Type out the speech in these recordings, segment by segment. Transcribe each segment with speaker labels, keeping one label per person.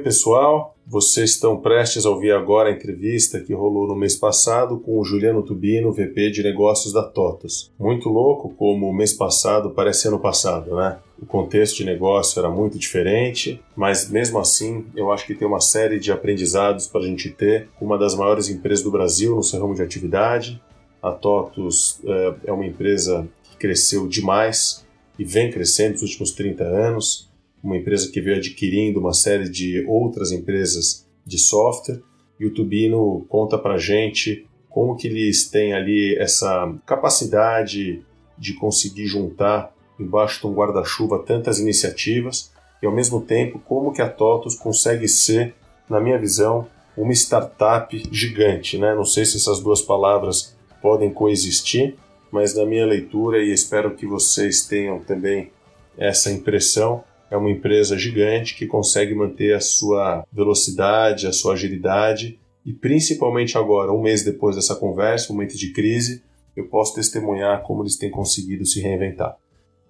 Speaker 1: Oi, pessoal. Vocês estão prestes a ouvir agora a entrevista que rolou no mês passado com o Juliano Tubino, VP de negócios da TOTOS. Muito louco como o mês passado parece ano passado, né? O contexto de negócio era muito diferente, mas mesmo assim eu acho que tem uma série de aprendizados para a gente ter. Uma das maiores empresas do Brasil no seu ramo de atividade. A TOTOS é, é uma empresa que cresceu demais e vem crescendo nos últimos 30 anos uma empresa que veio adquirindo uma série de outras empresas de software, e o Tubino conta para gente como que eles têm ali essa capacidade de conseguir juntar embaixo de um guarda-chuva tantas iniciativas e ao mesmo tempo como que a TOTOS consegue ser, na minha visão, uma startup gigante, né? Não sei se essas duas palavras podem coexistir, mas na minha leitura e espero que vocês tenham também essa impressão, é uma empresa gigante que consegue manter a sua velocidade, a sua agilidade e principalmente agora, um mês depois dessa conversa, um momento de crise, eu posso testemunhar como eles têm conseguido se reinventar.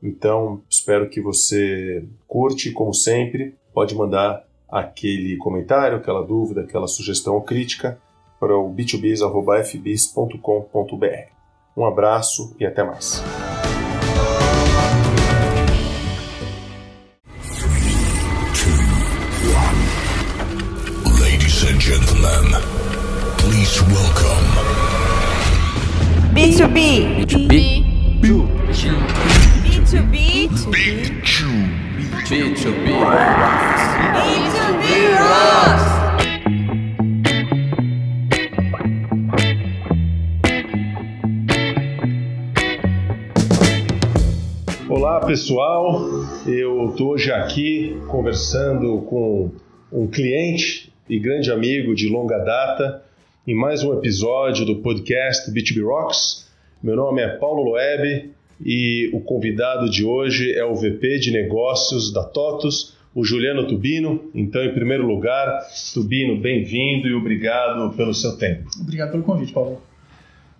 Speaker 1: Então, espero que você curte, como sempre, pode mandar aquele comentário, aquela dúvida, aquela sugestão ou crítica para o b2biz.fbis.com.br. Um abraço e até mais.
Speaker 2: Gentlemen, please welcome
Speaker 3: B2B.
Speaker 2: B2B.
Speaker 3: B2B.
Speaker 2: B2B.
Speaker 4: B2B.
Speaker 3: B2B Rocks.
Speaker 1: Olá pessoal, eu estou hoje aqui conversando com um cliente e grande amigo de longa data em mais um episódio do podcast B2B Rocks. Meu nome é Paulo Loeb e o convidado de hoje é o VP de negócios da TOTUS, o Juliano Tubino. Então, em primeiro lugar, Tubino, bem-vindo e obrigado pelo seu tempo.
Speaker 5: Obrigado pelo convite, Paulo.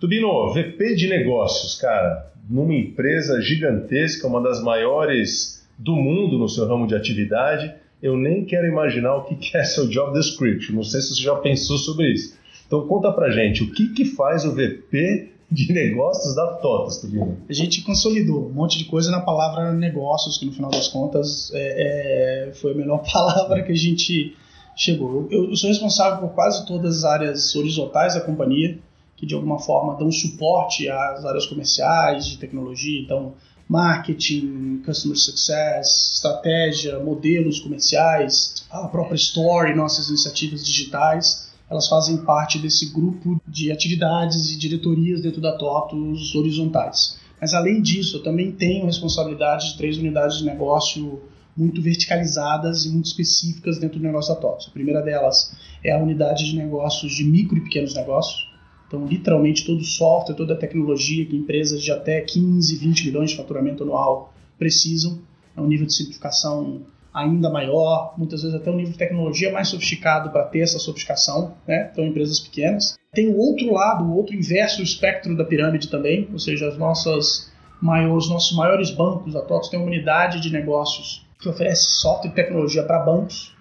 Speaker 1: Tubino, VP de negócios, cara, numa empresa gigantesca, uma das maiores do mundo no seu ramo de atividade eu nem quero imaginar o que é seu job description. Não sei se você já pensou sobre isso. Então conta pra gente, o que, que faz o VP de negócios da TOTAS, Tubino?
Speaker 5: A gente consolidou um monte de coisa na palavra negócios, que no final das contas é, é, foi a melhor palavra que a gente chegou. Eu, eu, sou responsável por quase todas as áreas horizontais da companhia, que de alguma forma dão suporte às áreas comerciais, de tecnologia, então marketing, customer success, estratégia, modelos comerciais, a própria story, nossas iniciativas digitais, elas fazem parte desse grupo de atividades e diretorias dentro da TOTUS horizontais. Mas além disso, eu também tenho responsabilidade de três unidades de negócio muito verticalizadas e muito específicas dentro do negócio da TOTUS. A primeira delas é a unidade de negócios de micro e pequenos negócios, então, literalmente, todo o software, toda a tecnologia que empresas de até 15, 20 milhões de faturamento anual precisam, é um nível de simplificação ainda maior, muitas vezes até um nível de tecnologia mais sofisticado para ter essa sofisticação, né? Então, empresas pequenas. Tem o outro lado, o outro inverso espectro da pirâmide também, ou seja, as nossas os nossos maiores bancos, a TOTS tem uma unidade de negócios que oferece software e tecnologia para bancos,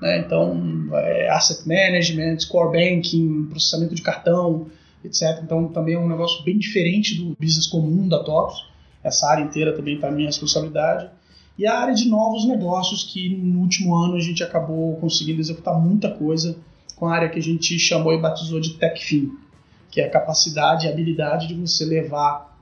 Speaker 5: né? Então, é, asset management, core banking, processamento de cartão, etc. Então, também é um negócio bem diferente do business comum da TOTOS. Essa área inteira também está minha responsabilidade. E a área de novos negócios, que no último ano a gente acabou conseguindo executar muita coisa com a área que a gente chamou e batizou de TechFin, que é a capacidade e habilidade de você levar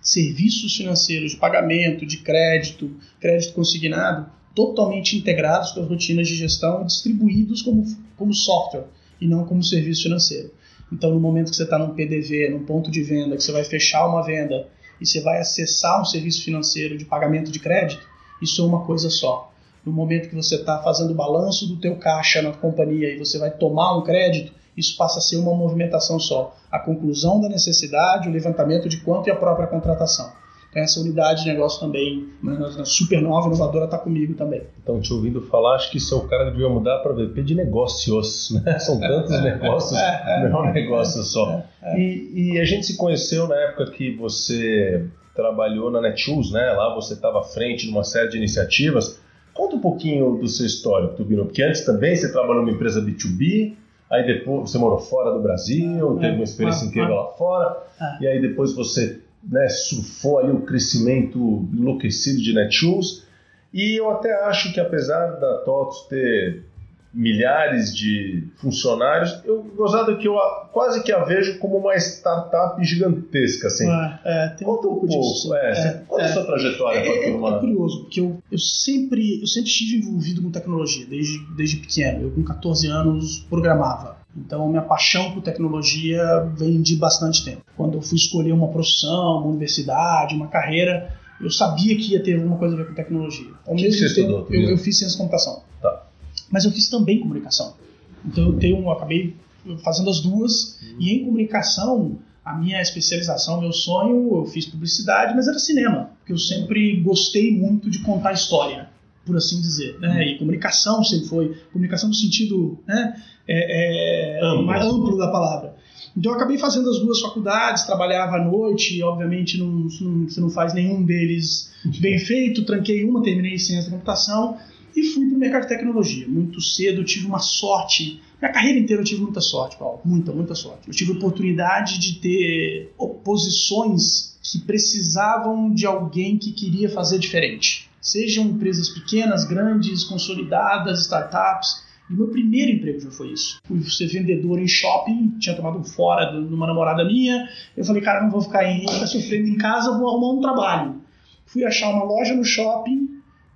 Speaker 5: serviços financeiros de pagamento, de crédito, crédito consignado, totalmente integrados com as rotinas de gestão, distribuídos como, como software e não como serviço financeiro. Então, no momento que você está num PDV, num ponto de venda, que você vai fechar uma venda e você vai acessar um serviço financeiro de pagamento de crédito, isso é uma coisa só. No momento que você está fazendo o balanço do teu caixa na companhia e você vai tomar um crédito, isso passa a ser uma movimentação só. A conclusão da necessidade, o levantamento de quanto e a própria contratação. Essa unidade de negócio também, né, super nova, inovadora, está comigo também.
Speaker 1: Então, te ouvindo falar, acho que isso é o cara que devia mudar para VP de negócios, né? São tantos negócios, não é um negócio só. E, e, a gente se conheceu na época que você trabalhou na Netshoes, né? Lá você estava à frente de uma série de iniciativas. Conta um pouquinho do seu histórico, Tubino, porque antes também você trabalhou numa empresa B2B, aí depois você morou fora do Brasil,
Speaker 5: É,
Speaker 1: teve uma experiência
Speaker 5: é, é.
Speaker 1: lá fora,
Speaker 5: É.
Speaker 1: e aí depois você né, surfou ali o crescimento enlouquecido de Netshoes. E eu até acho que apesar da TOTOS ter milhares de funcionários, eu gozado que eu quase que a vejo como uma startup gigantesca, assim.
Speaker 5: É, é, tem
Speaker 1: Conta um
Speaker 5: pouco disso.
Speaker 1: é,
Speaker 5: É,
Speaker 1: você- conta a
Speaker 5: é.
Speaker 1: sua trajetória
Speaker 5: É, é- é curioso, porque eu, eu, sempre, eu sempre estive envolvido com tecnologia, desde, desde pequeno. Eu, com 14 anos, programava. Então, minha paixão por tecnologia vem de bastante tempo. Quando eu fui escolher uma profissão, uma universidade, uma carreira, eu sabia que ia ter alguma coisa a ver com tecnologia. Ao
Speaker 1: que
Speaker 5: mesmo
Speaker 1: você
Speaker 5: tempo,
Speaker 1: estudou,
Speaker 5: eu, eu fiz ciência da computação.
Speaker 1: Tá.
Speaker 5: Mas eu fiz também comunicação. Então, eu tenho, eu acabei fazendo as duas. E em comunicação, a minha especialização, meu sonho, eu fiz publicidade, mas era cinema, porque eu sempre gostei muito de contar história, por assim dizer. Né? E comunicação sempre foi, comunicação no sentido né, é, é,
Speaker 1: Amplo.
Speaker 5: mais amplo da palavra. Então eu acabei fazendo as duas faculdades, trabalhava à noite, e obviamente não, não, você não faz nenhum deles bem feito, tranquei uma, terminei ciência da computação e fui para o mercado de tecnologia. Muito cedo eu tive uma sorte, minha carreira inteira eu tive muita sorte, Paulo, muita, muita sorte. Eu tive oportunidade de ter oposições que precisavam de alguém que queria fazer diferente. Sejam empresas pequenas, grandes, consolidadas, startups. E meu primeiro emprego já foi isso. Fui ser vendedor em shopping, tinha tomado um fora de uma namorada minha. Eu falei, cara, não vou ficar em, ficar sofrendo em casa, vou arrumar um trabalho. Fui achar uma loja no shopping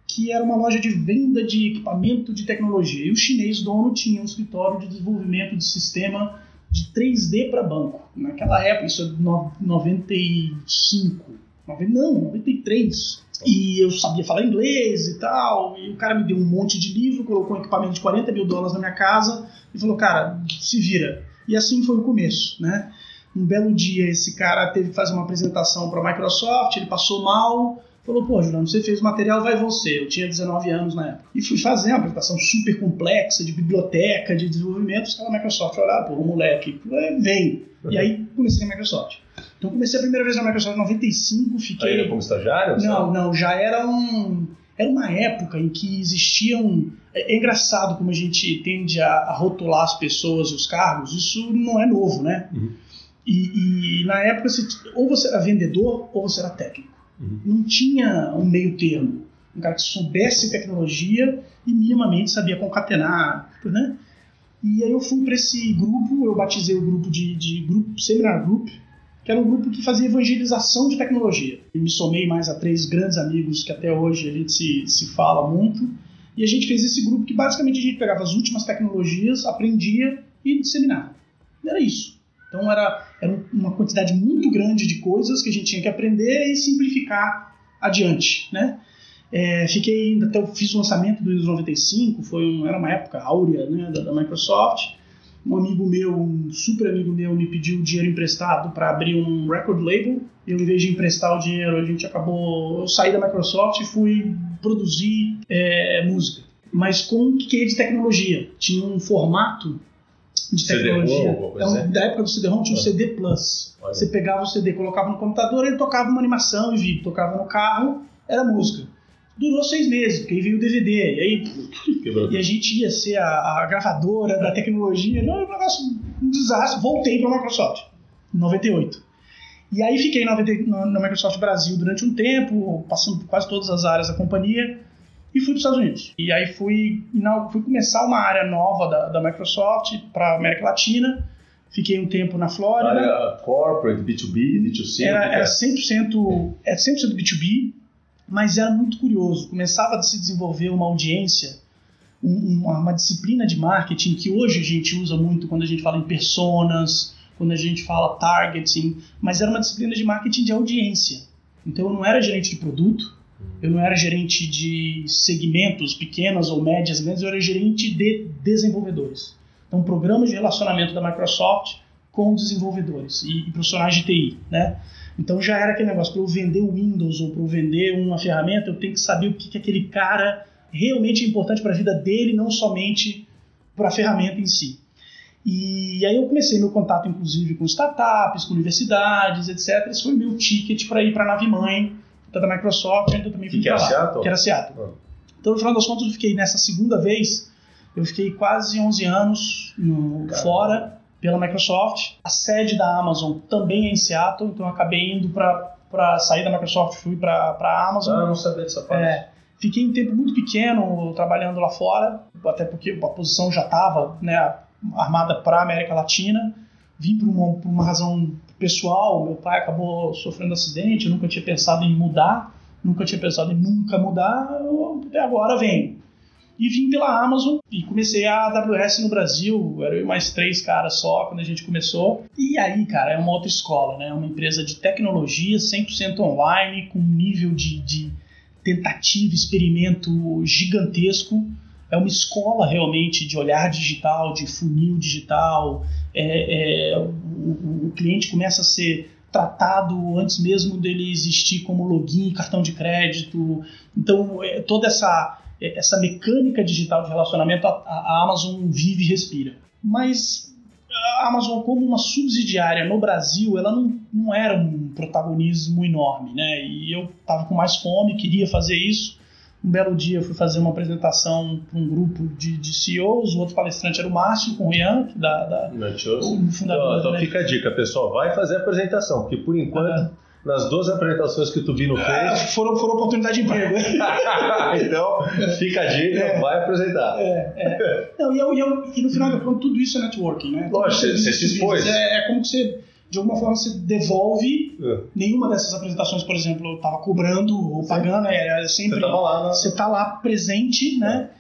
Speaker 5: que era uma loja de venda de equipamento de tecnologia. E o chinês dono tinha um escritório de desenvolvimento de sistema de 3D para banco. Naquela época, isso é no- 95, nove- não, 93. E eu sabia falar inglês e tal. E o cara me deu um monte de livro, colocou um equipamento de 40 mil dólares na minha casa e falou: cara, se vira. E assim foi o começo, né? Um belo dia, esse cara teve que fazer uma apresentação para a Microsoft, ele passou mal, falou: pô, Juliano, você fez o material, vai você. Eu tinha 19 anos na época. E fui fazer uma apresentação super complexa de biblioteca, de desenvolvimento. Os caras da Microsoft olharam: pô, o moleque, vem. E aí comecei na Microsoft. Então comecei a primeira vez na Microsoft em 95, fiquei.
Speaker 1: Ainda como estagiário?
Speaker 5: Não, não, já era um. Era uma época em que existiam. É, é engraçado como a gente tende a, a rotular as pessoas e os cargos, isso não é novo, né?
Speaker 1: Uhum.
Speaker 5: E, e na época, você, ou você era vendedor ou você era técnico.
Speaker 1: Uhum.
Speaker 5: Não tinha um meio termo. Um cara que soubesse tecnologia e minimamente sabia concatenar, né? E aí eu fui para esse grupo, eu batizei o grupo de, de grupo Seminar Group, que era um grupo que fazia evangelização de tecnologia. E me somei mais a três grandes amigos que até hoje a gente se, se fala muito. E a gente fez esse grupo que basicamente a gente pegava as últimas tecnologias, aprendia e disseminava. Era isso. Então era, era uma quantidade muito grande de coisas que a gente tinha que aprender e simplificar adiante, né? É, fiquei ainda até eu fiz o lançamento do Windows 95, foi um, era uma época áurea né, da, da Microsoft. Um amigo meu, um super amigo meu, me pediu dinheiro emprestado para abrir um record label. Eu, em vez de emprestar o dinheiro, a gente acabou. Eu saí da Microsoft e fui produzir é, música, mas com um quê de tecnologia. Tinha um formato de tecnologia. Então,
Speaker 1: assim?
Speaker 5: Da época do CD-ROM tinha um
Speaker 1: Ah.
Speaker 5: CD Plus.
Speaker 1: Olha.
Speaker 5: Você pegava o CD, colocava no computador, ele tocava uma animação e vídeo. Tocava no carro, era música. Durou seis meses, porque aí veio o DVD. E aí e a gente ia ser a, a gravadora da tecnologia. Não, um negócio, um desastre. Voltei para a Microsoft, em 98. E aí fiquei na, 90 na- na Microsoft Brasil durante um tempo, passando por quase todas as áreas da companhia, e fui para os Estados Unidos. E aí fui, fui começar uma área nova da, da Microsoft para América Latina. Fiquei um tempo na Flórida.
Speaker 1: Área corporate, B2B, B2C.
Speaker 5: Era, era
Speaker 1: é?
Speaker 5: 100%, é 100% B2B, mas era muito curioso. Começava a se desenvolver uma audiência, um- uma, uma disciplina de marketing que hoje a gente usa muito quando a gente fala em personas, quando a gente fala targeting, mas era uma disciplina de marketing de audiência. Então eu não era gerente de produto, eu não era gerente de segmentos pequenas ou médias grandes, eu era gerente de desenvolvedores. Então, programas de relacionamento da Microsoft com desenvolvedores e, e profissionais de TI, né? Então já era aquele negócio, para eu vender o Windows ou para eu vender uma ferramenta, eu tenho que saber o que, que aquele cara realmente é importante para a vida dele, não somente para a ferramenta em si. E aí eu comecei meu contato, inclusive, com startups, com universidades, etc. Esse foi meu ticket para ir para a nave mãe da Microsoft, eu também fui
Speaker 1: que era
Speaker 5: lá,
Speaker 1: Seattle?
Speaker 5: Que era Seattle.
Speaker 1: Ah.
Speaker 5: Então, no final das contas, eu fiquei nessa segunda vez, eu fiquei quase 11 anos no, fora pela Microsoft. A sede da Amazon também é em Seattle, então eu acabei indo para sair da Microsoft, fui para a Amazon.
Speaker 1: Ah, não sabia dessa parte.
Speaker 5: É, fiquei um tempo muito pequeno trabalhando lá fora, até porque a posição já estava né, armada para a América Latina. Vim por uma, por uma razão pessoal, meu pai acabou sofrendo acidente, eu nunca tinha pensado em mudar, nunca tinha pensado em nunca mudar, eu, até agora venho. E vim pela Amazon e comecei a AWS no Brasil, era eu e mais três caras só quando a gente começou. E aí, cara, é uma outra escola, né? É uma empresa de tecnologia 100% online, com um nível de, de tentativa, experimento gigantesco. É uma escola realmente de olhar digital, de funil digital. É, é, o, o cliente começa a ser tratado antes mesmo dele existir como login, cartão de crédito. Então, é, toda essa, essa mecânica digital de relacionamento a, a Amazon vive e respira. Mas a Amazon, como uma subsidiária no Brasil, ela não, não era um protagonismo enorme, né? E eu estava com mais fome, queria fazer isso. Um belo dia eu fui fazer uma apresentação para um grupo de, de CEOs, o outro palestrante era o Márcio, com o Rian, da, da,
Speaker 1: o fundador. Então, então fica a dica, pessoal, vai fazer a apresentação, porque por enquanto nas duas apresentações que o Tubino
Speaker 5: fez. É, foram, foram oportunidade de emprego.
Speaker 1: então, fica a dica, é, vai apresentar.
Speaker 5: É, é. Não, e, eu, e, eu, e, no final conto, tudo isso é networking, né?
Speaker 1: Lógico, você, você se expôs.
Speaker 5: É, é como que você de alguma forma você devolve. É. Nenhuma dessas apresentações, por exemplo, eu estava cobrando ou pagando, era sempre.
Speaker 1: Você, lá, né?
Speaker 5: você tá lá presente, né?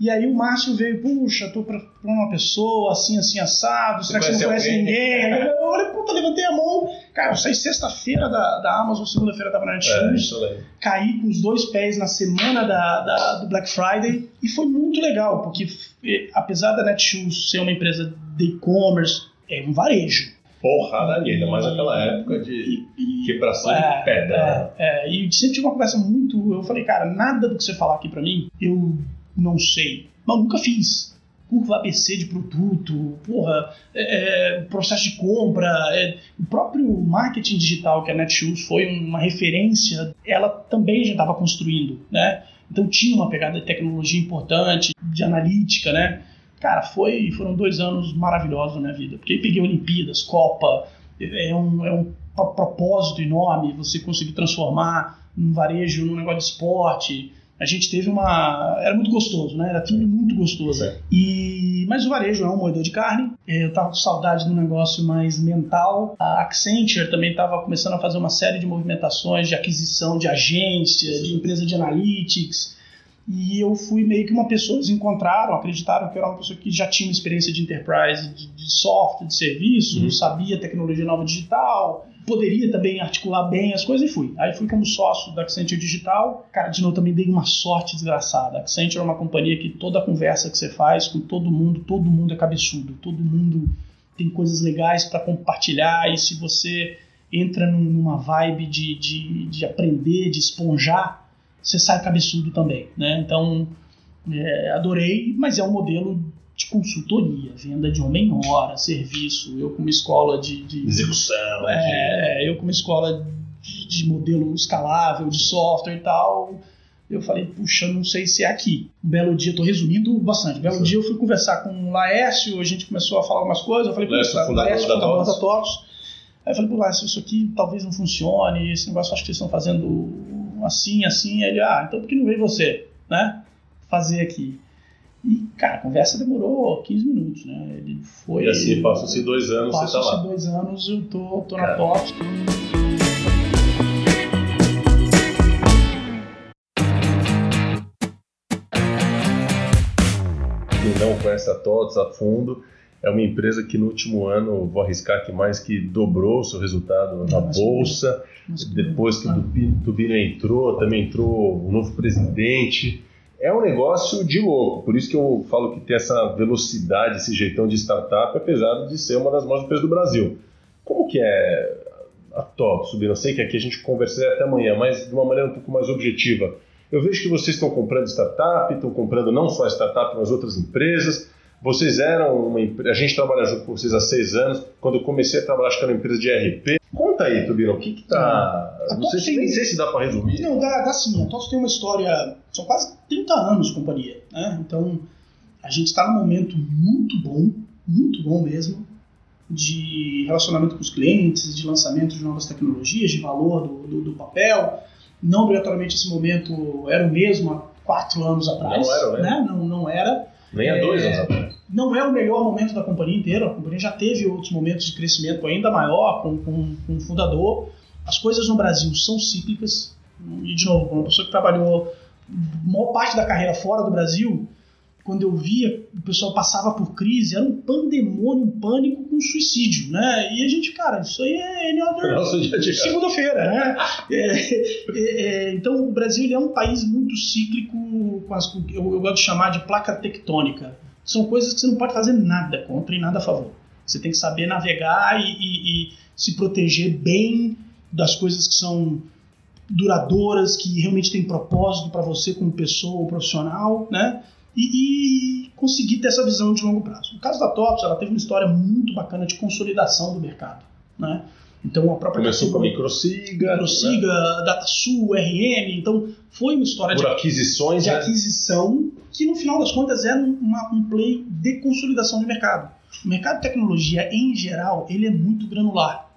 Speaker 5: É. E aí o Márcio veio, puxa, tô pra, pra uma pessoa assim, assim, assado, será que você não conhece alguém? ninguém? eu falei, puta, levantei a mão. Cara, eu saí sexta-feira da, da Amazon, segunda-feira tava na Netshoes. É, caí com os dois pés na semana da, da, do Black Friday e foi muito legal, porque apesar da Netshoes ser uma empresa de e-commerce, é um varejo.
Speaker 1: Porra, ainda mais naquela época de quebração
Speaker 5: é,
Speaker 1: de pedra.
Speaker 5: É, é, e sempre tive uma conversa muito. Eu falei, cara, nada do que você falar aqui pra mim, eu não sei. Mas nunca fiz. Curva ABC de produto, porra, é, é, processo de compra, é, o próprio marketing digital que a Netshoes foi uma referência, ela também já estava construindo, né? Então tinha uma pegada de tecnologia importante, de analítica, né? Cara, foi, foram dois anos maravilhosos na minha vida, porque aí peguei Olimpíadas, Copa, é um, é um propósito enorme você conseguir transformar um varejo num negócio de esporte, a gente teve uma. Era muito gostoso, né? Era tudo muito gostoso. É. E... Mas o varejo é um moedor de carne. Eu tava com saudade do negócio mais mental. A Accenture também estava começando a fazer uma série de movimentações de aquisição de agência, de empresa de analytics. E eu fui meio que uma pessoa, eles encontraram, acreditaram que eu era uma pessoa que já tinha uma experiência de enterprise, de, de software, de serviço, uhum. sabia tecnologia nova digital, poderia também articular bem as coisas e fui. Aí fui como sócio da Accenture Digital. Cara, de novo, também dei uma sorte desgraçada. A Accenture é uma companhia que toda a conversa que você faz com todo mundo, todo mundo é cabeçudo, todo mundo tem coisas legais para compartilhar e se você entra numa vibe de, de, de aprender, de esponjar, você sai cabeçudo também, né? Então, é, adorei, mas é um modelo de consultoria, venda de homem hora, serviço. Eu como escola de, de
Speaker 1: execução,
Speaker 5: é, de... eu como escola de, de, modelo escalável, de software e tal. Eu falei, puxa, não sei se é aqui. Um belo dia, estou resumindo bastante. Um belo Sim. dia eu fui conversar com o Laércio, a gente começou a falar algumas coisas. Eu falei,
Speaker 1: Laércio, fundador, Laércio, fundador da
Speaker 5: Toros. Aí eu falei, pô, Laércio, isso aqui talvez não funcione, esse negócio acho que eles estão fazendo assim, assim. Ele, ah, então por que não veio você, né? Fazer aqui. E, cara, a conversa demorou 15 minutos, né? Ele foi.
Speaker 1: E assim, passam-se dois anos, você tá lá.
Speaker 5: Passam-se dois anos, eu tô, tô na top.
Speaker 1: Quem não conhece a TOTS a fundo, é uma empresa que no último ano, vou arriscar que mais que dobrou o seu resultado na bolsa. Depois que o Tubino entrou, também entrou o novo presidente. É um negócio de louco, por isso que eu falo que tem essa velocidade, esse jeitão de startup, apesar de ser uma das maiores empresas do Brasil. Como que é a Top, Subino? Eu sei que aqui a gente conversaria até amanhã, mas de uma maneira um pouco mais objetiva. Eu vejo que vocês estão comprando startup, estão comprando não só startup, mas outras empresas. Vocês eram uma a gente trabalha junto com vocês há seis anos. Quando eu comecei a trabalhar, acho que era uma empresa de RP. Conta aí, Tubino, o que que tá...
Speaker 5: A
Speaker 1: Não sei,
Speaker 5: TOTOS
Speaker 1: se- nem
Speaker 5: tem-
Speaker 1: sei se dá pra resumir.
Speaker 5: Não, dá, dá sim. A TOTOS tem uma história. São quase 30 anos de companhia. Né? Então, a gente está num momento muito bom, muito bom mesmo, de relacionamento com os clientes, de lançamento de novas tecnologias, de valor do, do, do papel. Não obrigatoriamente esse momento era o mesmo há quatro anos atrás.
Speaker 1: Não era, né?
Speaker 5: né? Não, não era.
Speaker 1: Nem há
Speaker 5: É,
Speaker 1: dois anos atrás.
Speaker 5: Não é o melhor momento da companhia inteira. A companhia já teve outros momentos de crescimento ainda maior com, com, com o fundador. As coisas no Brasil são cíclicas. E, de novo, uma pessoa que trabalhou maior parte da carreira fora do Brasil, quando eu via o pessoal passava por crise, era um pandemônio, um pânico com suicídio, né? E a gente, cara, isso aí é any other
Speaker 1: Nosso dia a dia.
Speaker 5: segunda-feira, né? É, é, é, então o Brasil é um país muito cíclico, com as, eu, eu gosto de chamar de placa tectônica. São coisas que você não pode fazer nada contra e nada a favor. Você tem que saber navegar e, e- e se proteger bem das coisas que são duradouras, que realmente têm propósito para você como pessoa ou profissional, né? E, e conseguir ter essa visão de longo prazo. No caso da TOPS, ela teve uma história muito bacana de consolidação do mercado, né? Então a própria
Speaker 1: Começou com a
Speaker 5: categoria-
Speaker 1: Microsiga,
Speaker 5: Microsiga, DataSul, RM, então foi uma história
Speaker 1: né?
Speaker 5: de,
Speaker 1: por aquisições,
Speaker 5: de
Speaker 1: né?
Speaker 5: aquisição que no final das contas era um- uma- um play de consolidação de mercado. O mercado de tecnologia em geral ele é muito granular.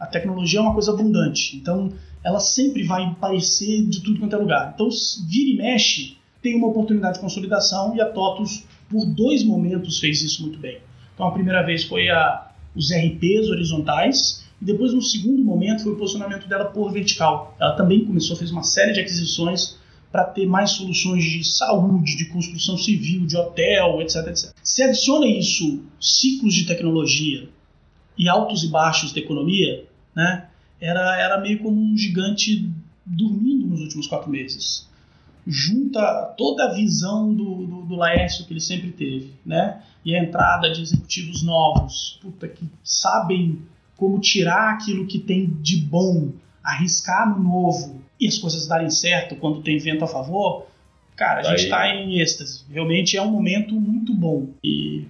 Speaker 5: A tecnologia é uma coisa abundante, então ela sempre vai aparecer de tudo quanto é lugar. Então vira e mexe tem uma oportunidade de consolidação e a TOTUS por dois momentos fez isso muito bem. Então a primeira vez foi a, os RPs horizontais e depois no segundo momento foi o posicionamento dela por vertical. Ela também começou, fez uma série de aquisições para ter mais soluções de saúde, de construção civil, de hotel, etc, etc. Se adiciona isso ciclos de tecnologia e altos e baixos da economia, né? Era, era meio como um gigante dormindo nos últimos quatro meses. Junta toda a visão do, do, do Laércio que ele sempre teve, né? E a entrada de executivos novos, puta, que sabem como tirar aquilo que tem de bom, arriscar no novo e as coisas darem certo quando tem vento a favor, cara, a gente
Speaker 1: Aí.
Speaker 5: está em êxtase. Realmente é um momento muito bom. E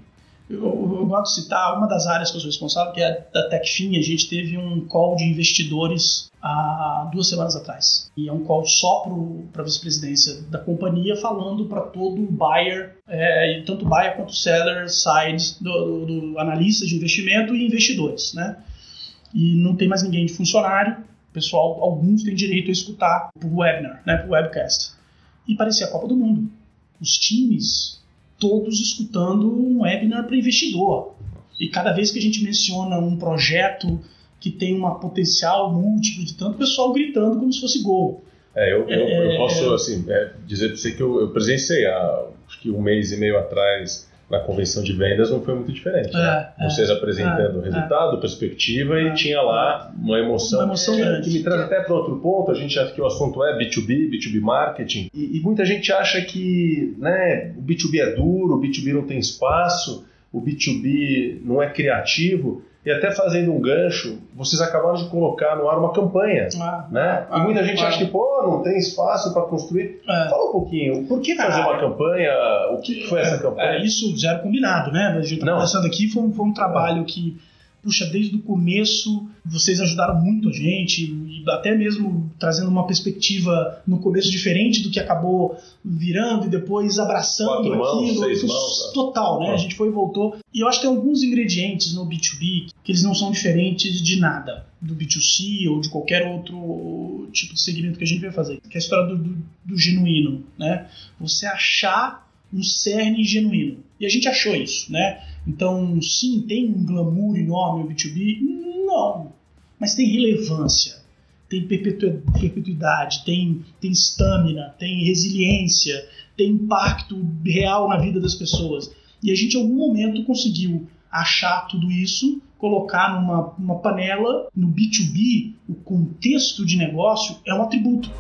Speaker 5: eu, eu gosto de citar uma das áreas que eu sou responsável, que é a da TechFin. A gente teve um call de investidores há duas semanas atrás. E é um call só para a vice-presidência da companhia, falando para todo o buyer, é, tanto buyer quanto seller side, do, do, do analista de investimento e investidores. Né? E não tem mais ninguém de funcionário. O pessoal, alguns têm direito a escutar por webinar, né, por webcast. E parecia a Copa do Mundo. Os times todos escutando um webinar para investidor. E cada vez que a gente menciona um projeto que tem uma potencial múltiplo de tanto, o pessoal gritando como se fosse gol.
Speaker 1: É, eu, eu, eu
Speaker 5: É,
Speaker 1: posso
Speaker 5: é.
Speaker 1: assim, é, dizer para você que eu, eu presenciei há acho que um mês e meio atrás na convenção de vendas não foi muito diferente. né?
Speaker 5: É, é.
Speaker 1: Vocês apresentando
Speaker 5: é,
Speaker 1: resultado, perspectiva e
Speaker 5: É.
Speaker 1: tinha lá uma emoção.
Speaker 5: Uma emoção
Speaker 1: que,
Speaker 5: grande.
Speaker 1: que me traz até para outro ponto. A gente acha que o assunto é B2B, B2B marketing e, e muita gente acha que né, o B2B é duro, o B2B não tem espaço, o B2B não é criativo. E até fazendo um gancho, vocês acabaram de colocar no ar uma campanha
Speaker 5: Ah,
Speaker 1: né?
Speaker 5: ah,
Speaker 1: e muita gente
Speaker 5: ah,
Speaker 1: acha que, pô, não tem espaço para construir.
Speaker 5: é.
Speaker 1: Fala um pouquinho, por que fazer
Speaker 5: Ah.
Speaker 1: uma campanha? O que foi essa campanha?
Speaker 5: É, isso já era combinado, né? A gente tá
Speaker 1: Não.
Speaker 5: conversando aqui, foi um, foi um trabalho que, puxa, desde o começo vocês ajudaram muito a gente, e até mesmo trazendo uma perspectiva no começo diferente do que acabou virando e depois abraçando
Speaker 1: Quatro
Speaker 5: aquilo.
Speaker 1: mãos, né?
Speaker 5: Total, né?
Speaker 1: Ah.
Speaker 5: A gente foi e voltou. E eu acho que tem alguns ingredientes no B2B que eles não são diferentes de nada. Do B2C ou de qualquer outro tipo de segmento que a gente vai fazer. Que é a história do, do, do genuíno, né? Você achar um cerne genuíno. E a gente achou isso, né? Então, sim, tem um glamour enorme o B2B? Não. Mas tem relevância, tem perpetu- perpetuidade, tem tem estamina, tem resiliência, tem impacto real na vida das pessoas. E a gente, em algum momento, conseguiu achar tudo isso, colocar numa, numa panela. No B2B, o contexto de negócio é um atributo.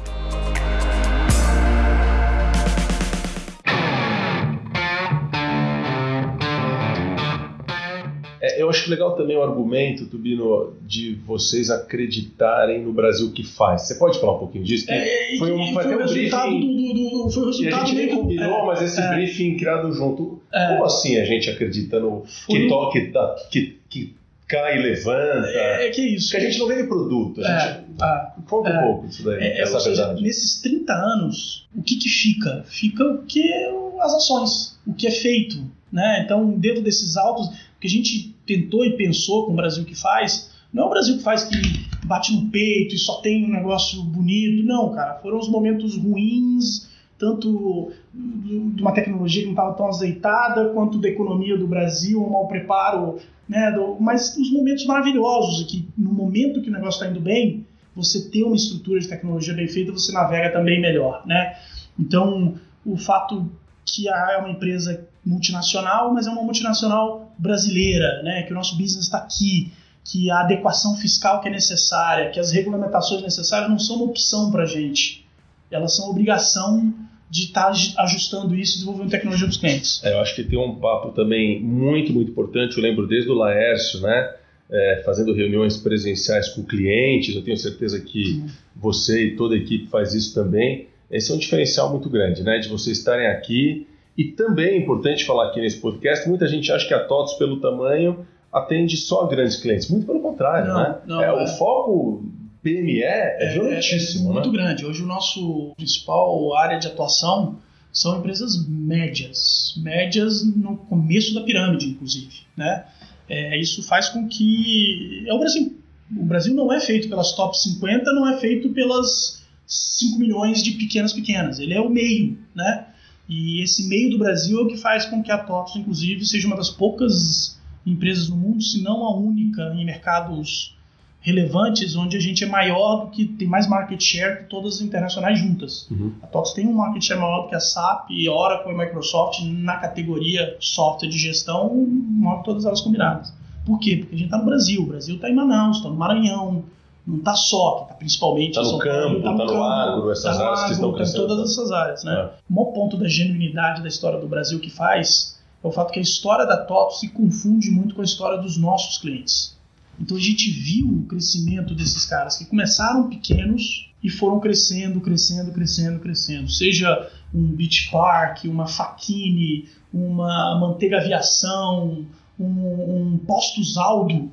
Speaker 1: Eu acho legal também o argumento, Tubino, de vocês acreditarem no Brasil que faz. Você pode falar um pouquinho disso?
Speaker 5: É, e-
Speaker 1: foi um- foi até
Speaker 5: o resultado do,
Speaker 1: briefing-
Speaker 5: do- do- foi o
Speaker 1: e a
Speaker 5: resultado
Speaker 1: gente nem
Speaker 5: meio-
Speaker 1: combinou,
Speaker 5: é,
Speaker 1: mas esse
Speaker 5: é.
Speaker 1: briefing criado junto.
Speaker 5: É.
Speaker 1: Como assim a gente acredita no
Speaker 5: Foi
Speaker 1: que,
Speaker 5: um-
Speaker 1: to- que, tá- que, que cai e levanta.
Speaker 5: É, é que é isso.
Speaker 1: Porque a gente não vende produto, a gente...
Speaker 5: Ah,
Speaker 1: Conta
Speaker 5: É.
Speaker 1: um pouco disso daí,
Speaker 5: É, é,
Speaker 1: essa
Speaker 5: seja,
Speaker 1: verdade.
Speaker 5: nesses 30 anos, o que, que fica? Fica o que é as ações, o que é feito. Né? Então, dentro desses altos, o que a gente tentou e pensou com o Brasil que faz, não é o Brasil que faz que bate no peito e só tem um negócio bonito. Não, cara. Foram os momentos ruins, tanto de uma tecnologia que não estava tão azeitada, quanto da economia do Brasil, um mau preparo. Né? do- mas os momentos maravilhosos, que no momento que o negócio está indo bem, você ter uma estrutura de tecnologia bem feita, você navega também melhor, né? Então, o fato que a é uma empresa multinacional, mas é uma multinacional brasileira, né? Que o nosso business está aqui, que a adequação fiscal que é necessária, que as regulamentações necessárias não são uma opção para a gente, elas são obrigação de estar ajustando isso e desenvolvendo tecnologia dos clientes.
Speaker 1: É, eu acho que tem um papo também muito, muito importante. Eu lembro desde o Laércio, né? é, fazendo reuniões presenciais com clientes. Eu tenho certeza que você e toda a equipe faz isso também. Esse é um diferencial muito grande, né? De vocês estarem aqui. E também é importante falar aqui nesse podcast: muita gente acha que a TOTS, pelo tamanho, atende só grandes clientes. Muito pelo contrário,
Speaker 5: Não,
Speaker 1: né?
Speaker 5: não,
Speaker 1: é,
Speaker 5: é.
Speaker 1: O foco PME é, violentíssimo,
Speaker 5: muito
Speaker 1: né?
Speaker 5: grande. Hoje o nosso principal área de atuação são empresas médias, médias no começo da pirâmide, inclusive, né? É, isso faz com que é o Brasil. O Brasil não é feito pelas top 50, não é feito pelas 5 milhões de pequenas pequenas. Ele é o meio, né? E esse meio do Brasil é o que faz com que a TOTOS, inclusive, seja uma das poucas empresas no mundo, se não a única em mercados relevantes, onde a gente é maior do que tem mais market share que todas as internacionais juntas.
Speaker 1: Uhum.
Speaker 5: A TOTS tem um market share maior do que a SAP, Oracle e Microsoft na categoria software de gestão, maior que todas elas combinadas. Por quê? Porque a gente está no Brasil, o Brasil está em Manaus, está no Maranhão, não está só, está principalmente
Speaker 1: Tá no
Speaker 5: São
Speaker 1: campo,
Speaker 5: Paulo,
Speaker 1: tá no agro, essas
Speaker 5: tá
Speaker 1: áreas que estão
Speaker 5: agro, tá em
Speaker 1: crescendo.
Speaker 5: todas essas áreas, né?
Speaker 1: É.
Speaker 5: O maior ponto da genuinidade da história do Brasil que faz é o fato que a história da TOTS se confunde muito com a história dos nossos clientes. Então a gente viu o crescimento desses caras que começaram pequenos e foram crescendo, crescendo, crescendo, crescendo. Seja um Beach Park, uma Faquini, uma Manteiga Aviação, um, um Postos Aldo,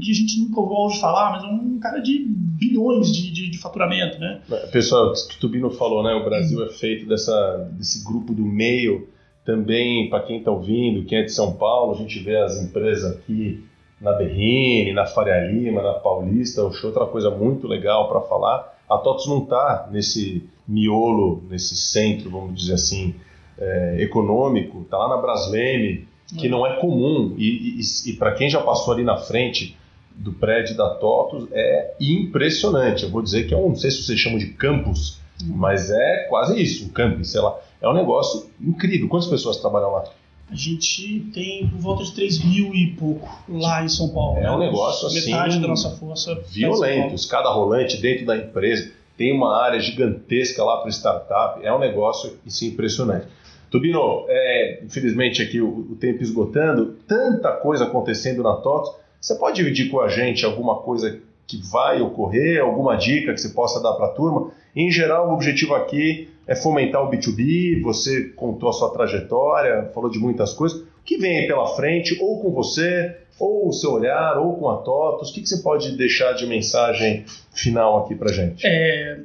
Speaker 5: que a gente nunca ouve falar, mas é um cara de bilhões de, de, de faturamento, né?
Speaker 1: Pessoal, o Tubino falou, né? O Brasil é feito dessa, desse grupo do meio. Também, para quem está ouvindo, quem é de São Paulo, a gente vê as empresas aqui na Berrine, na Faria Lima, na Paulista. O show é outra coisa muito legal para falar. A TOTS não está nesse miolo, nesse centro, vamos dizer assim, é, econômico. Está lá na Brasleme, que não é comum. E, e, e para quem já passou ali na frente do prédio da TOTOS, é impressionante. Eu vou dizer que é um, não sei se vocês chamam de campus, mas é quase isso, um campus, sei lá. É um negócio incrível. Quantas pessoas trabalham lá?
Speaker 5: A gente tem por volta de 3 mil e pouco lá em São Paulo.
Speaker 1: É
Speaker 5: né?
Speaker 1: um negócio,
Speaker 5: Metade
Speaker 1: assim,
Speaker 5: da nossa força. tá em São
Speaker 1: Violento.
Speaker 5: Paulo.
Speaker 1: Escada rolante dentro da empresa. Tem uma área gigantesca lá para startup. É um negócio assim, impressionante. Tubino, é, infelizmente aqui o, o tempo esgotando, tanta coisa acontecendo na TOTS. Você pode dividir com a gente alguma coisa que vai ocorrer, alguma dica que você possa dar para a turma? Em geral, o objetivo aqui é fomentar o B2B. Você contou a sua trajetória, falou de muitas coisas. O que vem aí pela frente, ou com você, ou o seu olhar, ou com a TOTOS? O que, você pode deixar de mensagem final aqui para gente?
Speaker 5: É,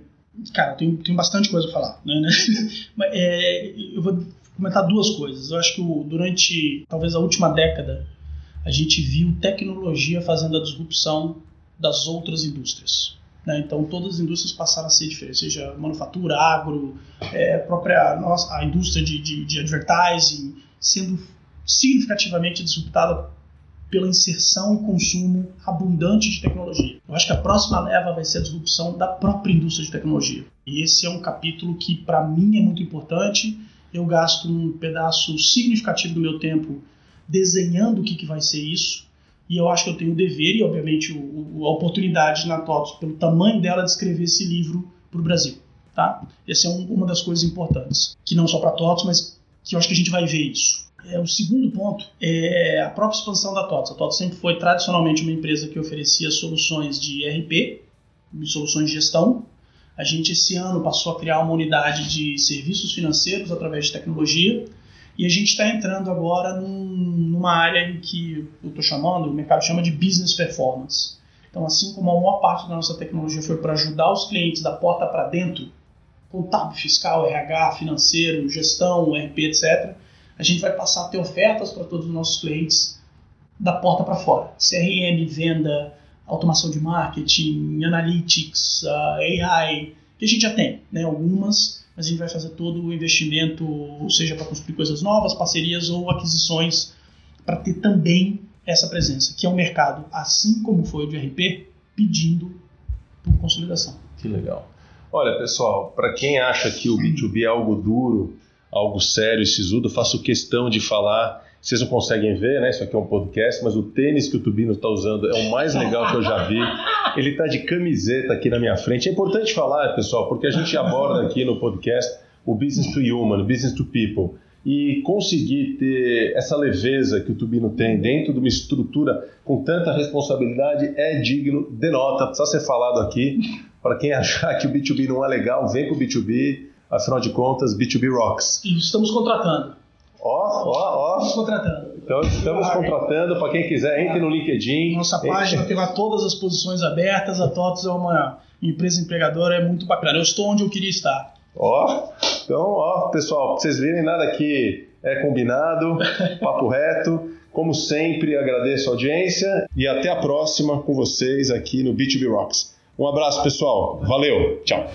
Speaker 5: cara, tem bastante coisa para falar. Né? Mas, é, eu vou comentar duas coisas. Eu acho que durante talvez a última década, a gente viu tecnologia fazendo a disrupção das outras indústrias. né? Então, todas as indústrias passaram a ser diferentes, seja manufatura, agro, é, própria nossa, a indústria de, de, de advertising, sendo significativamente disruptada pela inserção e consumo abundante de tecnologia. Eu acho que a próxima leva vai ser a disrupção da própria indústria de tecnologia. E esse é um capítulo que, para mim, é muito importante. Eu gasto um pedaço significativo do meu tempo desenhando o que, que vai ser isso. E eu acho que eu tenho o dever e, obviamente, o, a oportunidade na TOTOS, pelo tamanho dela, de escrever esse livro para o Brasil. Tá? Essa é um- uma das coisas importantes. Que não só para a TOTOS, mas que eu acho que a gente vai ver isso. É, o segundo ponto é a própria expansão da TOTS. A TOTS sempre foi tradicionalmente uma empresa que oferecia soluções de de soluções de gestão. A gente esse ano passou a criar uma unidade de serviços financeiros através de tecnologia e a gente está entrando agora num, numa área em que eu estou chamando, o mercado chama de business performance. Então, assim como a maior parte da nossa tecnologia foi para ajudar os clientes da porta para dentro, contábil, fiscal, RH, financeiro, gestão, RP, etc., a gente vai passar a ter ofertas para todos os nossos clientes da porta para fora. CRM, venda, automação de marketing, analytics, AI, que a gente já tem, né, algumas, mas a gente vai fazer todo o investimento, seja para construir coisas novas, parcerias ou aquisições, para ter também essa presença, que é um mercado, assim como foi o de RP, pedindo por consolidação.
Speaker 1: Que legal. Olha, pessoal, para quem acha que o B2B é algo duro, algo sério e sisudo, faço questão de falar. Vocês não conseguem ver, né? Isso aqui é um podcast, mas o tênis que o Tubino está usando é o mais legal que eu já vi. Ele está de camiseta aqui na minha frente. É importante falar, pessoal, porque a gente aborda aqui no podcast o business to human, o business to people. E conseguir ter essa leveza que o Tubino tem dentro de uma estrutura com tanta responsabilidade é digno, denota, precisa ser falado aqui. Para quem achar que o B2B não é legal, vem para o B2B, afinal de contas, B2B rocks.
Speaker 5: E estamos contratando.
Speaker 1: Ó, ó,
Speaker 5: Estamos
Speaker 1: ó.
Speaker 5: contratando.
Speaker 1: Então estamos contratando para quem quiser, entre no LinkedIn.
Speaker 5: Nossa página tem lá todas as posições abertas. A TOTOS é uma empresa empregadora, é muito bacana. Eu estou onde eu queria estar.
Speaker 1: Ó, então, ó, pessoal, pra vocês verem, nada aqui é combinado, papo reto. Como sempre, agradeço a audiência e até a próxima com vocês aqui no B2B Rocks. Um abraço, pessoal. Valeu. Tchau.